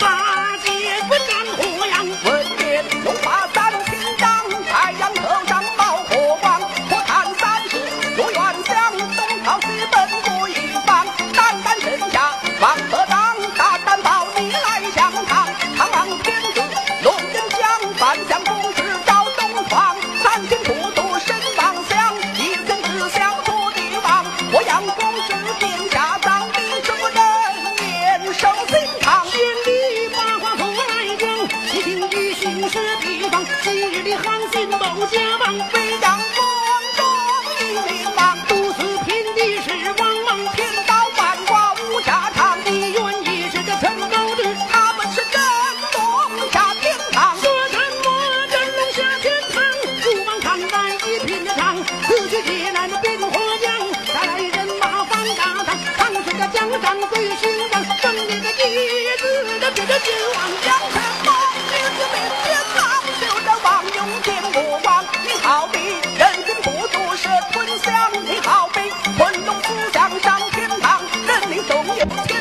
把。好比昆仑思想上天堂，人民总有。